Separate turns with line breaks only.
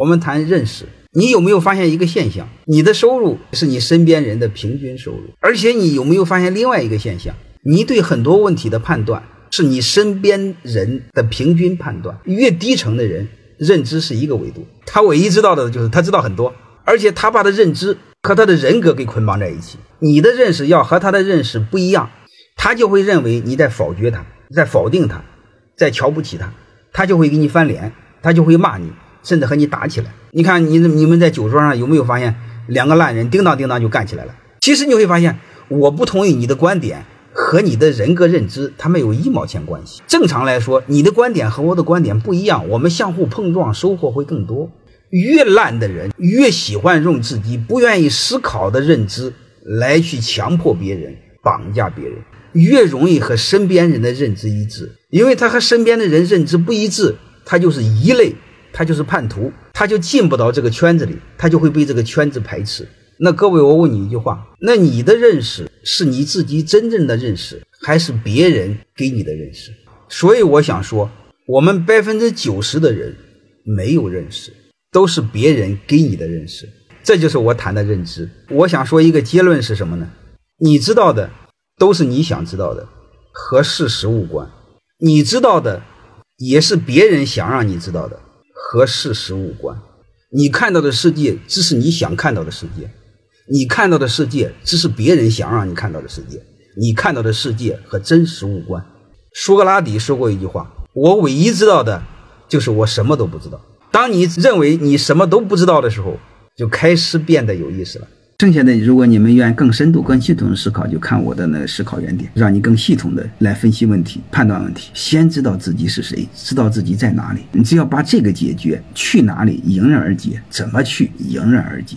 我们谈认识，你有没有发现一个现象？你的收入是你身边人的平均收入，而且你有没有发现另外一个现象？你对很多问题的判断是你身边人的平均判断。越低层的人认知是一个维度，他唯一知道的就是他知道很多，而且他把他的认知和他的人格给捆绑在一起。你的认识要和他的认识不一样，他就会认为你在否决他，在否定他，在瞧不起他。他就会给你翻脸，他就会骂你，甚至和你打起来。你看，你你们在酒桌上有没有发现两个烂人叮当叮当就干起来了？其实你会发现，我不同意你的观点和你的人格认知，它没有一毛钱关系。正常来说，你的观点和我的观点不一样，我们相互碰撞，收获会更多。越烂的人越喜欢用自己不愿意思考的认知来去强迫别人、绑架别人。越容易和身边人的认知一致，因为他和身边的人认知不一致，他就是一类，他就是叛徒，他就进不到这个圈子里，他就会被这个圈子排斥。那各位，我问你一句话：那你的认识是你自己真正的认识，还是别人给你的认识？所以我想说，我们百分之九十的人没有认识，都是别人给你的认识。这就是我谈的认知。我想说一个结论是什么呢？你知道的。都是你想知道的，和事实无关。你知道的，也是别人想让你知道的，和事实无关。你看到的世界只是你想看到的世界，你看到的世界只是别人想让你看到的世界。你看到的世界和真实无关。苏格拉底说过一句话：“我唯一知道的，就是我什么都不知道。”当你认为你什么都不知道的时候，就开始变得有意思了。剩下的，如果你们愿更深度、更系统的思考，就看我的那个思考原点，让你更系统的来分析问题、判断问题。先知道自己是谁，知道自己在哪里。你只要把这个解决，去哪里迎刃而解，怎么去迎刃而解。